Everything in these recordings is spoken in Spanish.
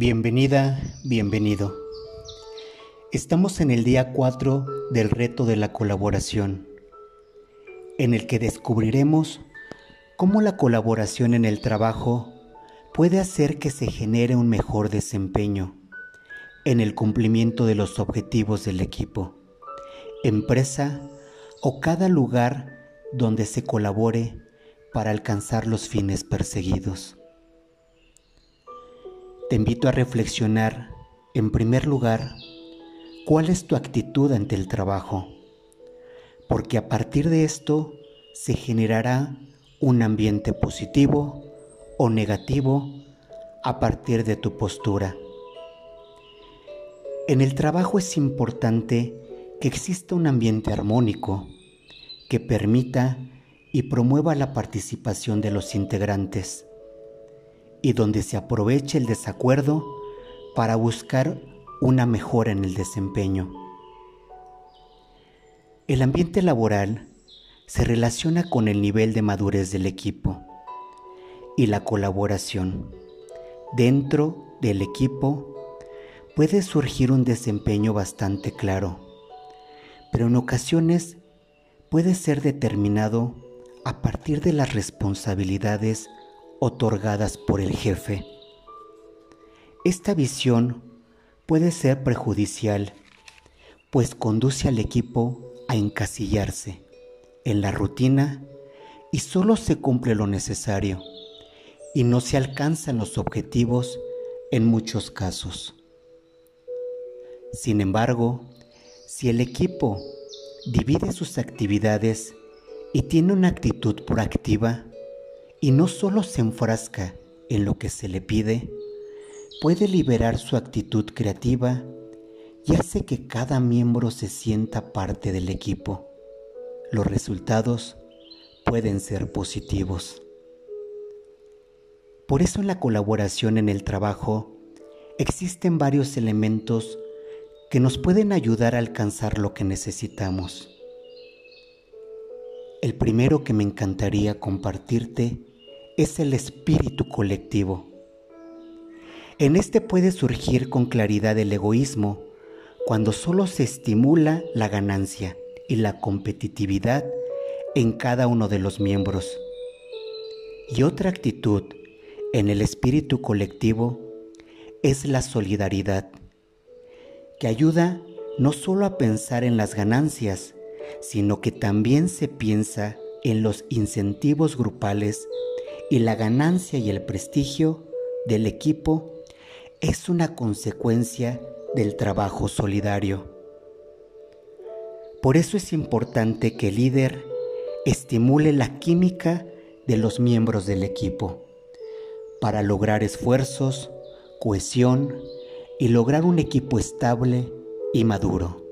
Bienvenida, bienvenido. Estamos en el día 4 del reto de la colaboración, en el que descubriremos cómo la colaboración en el trabajo puede hacer que se genere un mejor desempeño en el cumplimiento de los objetivos del equipo, empresa o cada lugar donde se colabore para alcanzar los fines perseguidos. Te invito a reflexionar, en primer lugar, cuál es tu actitud ante el trabajo, porque a partir de esto se generará un ambiente positivo o negativo a partir de tu postura. En el trabajo es importante que exista un ambiente armónico que permita y promueva la participación de los integrantes y donde se aproveche el desacuerdo para buscar una mejora en el desempeño. El ambiente laboral se relaciona con el nivel de madurez del equipo y la colaboración. Dentro del equipo puede surgir un desempeño bastante claro, pero en ocasiones puede ser determinado a partir de las responsabilidades otorgadas por el jefe. Esta visión puede ser perjudicial, pues conduce al equipo a encasillarse en la rutina y solo se cumple lo necesario y no se alcanzan los objetivos en muchos casos. Sin embargo, si el equipo divide sus actividades y tiene una actitud proactiva, y no solo se enfrasca en lo que se le pide, puede liberar su actitud creativa y hace que cada miembro se sienta parte del equipo. Los resultados pueden ser positivos. Por eso en la colaboración en el trabajo existen varios elementos que nos pueden ayudar a alcanzar lo que necesitamos. El primero que me encantaría compartirte es el espíritu colectivo. En este puede surgir con claridad el egoísmo cuando solo se estimula la ganancia y la competitividad en cada uno de los miembros. Y otra actitud en el espíritu colectivo es la solidaridad, que ayuda no solo a pensar en las ganancias, sino que también se piensa en los incentivos grupales y la ganancia y el prestigio del equipo es una consecuencia del trabajo solidario. Por eso es importante que el líder estimule la química de los miembros del equipo para lograr esfuerzos, cohesión y lograr un equipo estable y maduro.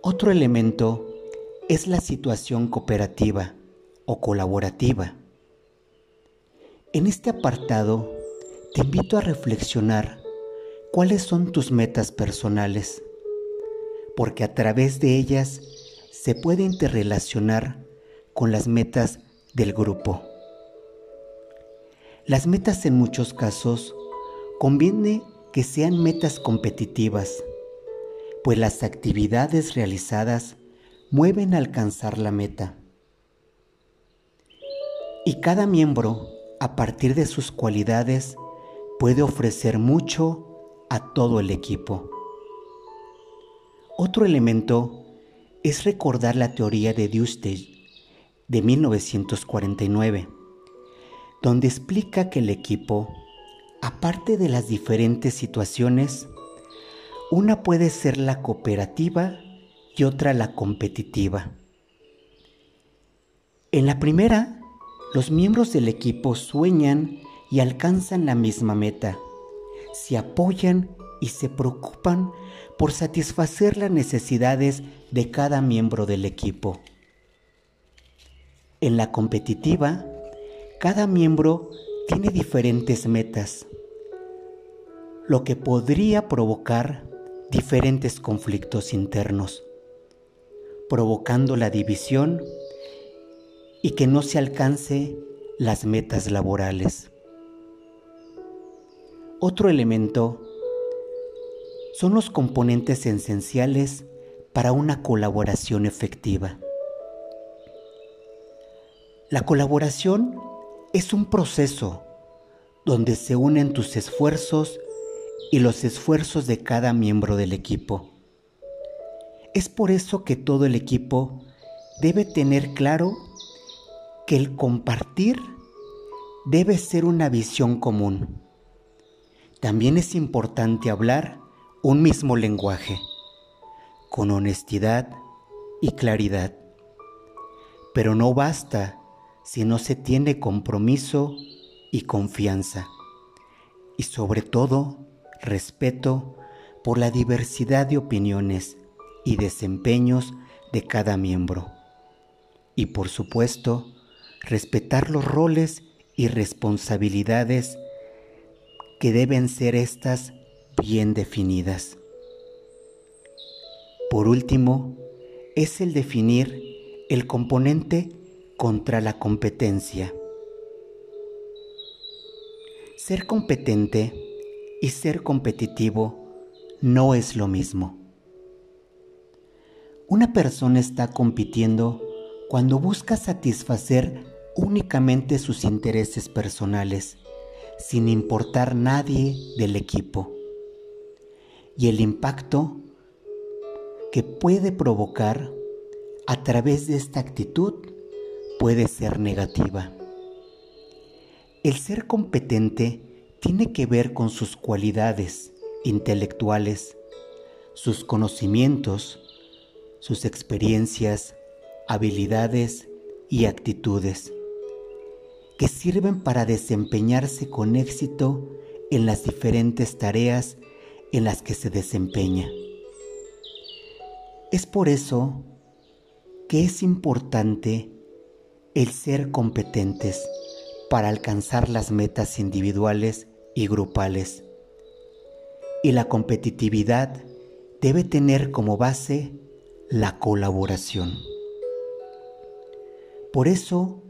Otro elemento es la situación cooperativa o colaborativa. En este apartado te invito a reflexionar cuáles son tus metas personales, porque a través de ellas se puede interrelacionar con las metas del grupo. Las metas en muchos casos conviene que sean metas competitivas, pues las actividades realizadas mueven a alcanzar la meta. Y cada miembro, a partir de sus cualidades, puede ofrecer mucho a todo el equipo. Otro elemento es recordar la teoría de Dustage de 1949, donde explica que el equipo, aparte de las diferentes situaciones, una puede ser la cooperativa y otra la competitiva. En la primera, los miembros del equipo sueñan y alcanzan la misma meta. Se apoyan y se preocupan por satisfacer las necesidades de cada miembro del equipo. En la competitiva, cada miembro tiene diferentes metas, lo que podría provocar diferentes conflictos internos, provocando la división y que no se alcance las metas laborales. Otro elemento son los componentes esenciales para una colaboración efectiva. La colaboración es un proceso donde se unen tus esfuerzos y los esfuerzos de cada miembro del equipo. Es por eso que todo el equipo debe tener claro el compartir debe ser una visión común. También es importante hablar un mismo lenguaje, con honestidad y claridad. Pero no basta si no se tiene compromiso y confianza, y sobre todo respeto por la diversidad de opiniones y desempeños de cada miembro. Y por supuesto, respetar los roles y responsabilidades que deben ser estas bien definidas. Por último, es el definir el componente contra la competencia. Ser competente y ser competitivo no es lo mismo. Una persona está compitiendo cuando busca satisfacer únicamente sus intereses personales, sin importar nadie del equipo. Y el impacto que puede provocar a través de esta actitud puede ser negativa. El ser competente tiene que ver con sus cualidades intelectuales, sus conocimientos, sus experiencias, habilidades y actitudes que sirven para desempeñarse con éxito en las diferentes tareas en las que se desempeña. Es por eso que es importante el ser competentes para alcanzar las metas individuales y grupales. Y la competitividad debe tener como base la colaboración. Por eso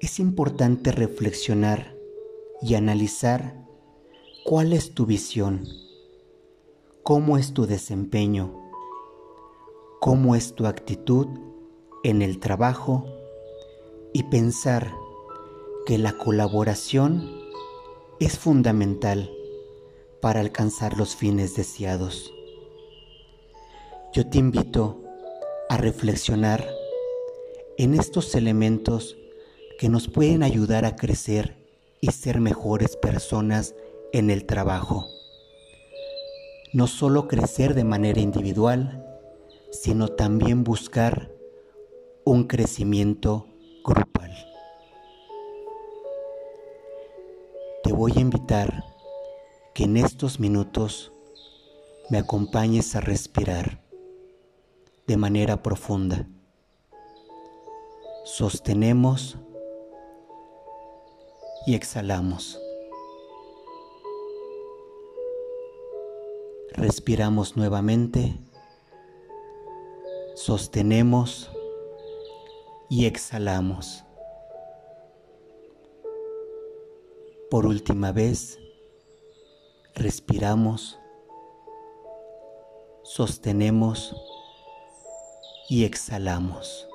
es importante reflexionar y analizar cuál es tu visión, cómo es tu desempeño, cómo es tu actitud en el trabajo y pensar que la colaboración es fundamental para alcanzar los fines deseados. Yo te invito a reflexionar en estos elementos que nos pueden ayudar a crecer y ser mejores personas en el trabajo. No solo crecer de manera individual, sino también buscar un crecimiento grupal. Te voy a invitar que en estos minutos me acompañes a respirar de manera profunda. Sostenemos y exhalamos. Respiramos nuevamente, sostenemos y exhalamos. Por última vez, respiramos, sostenemos y exhalamos.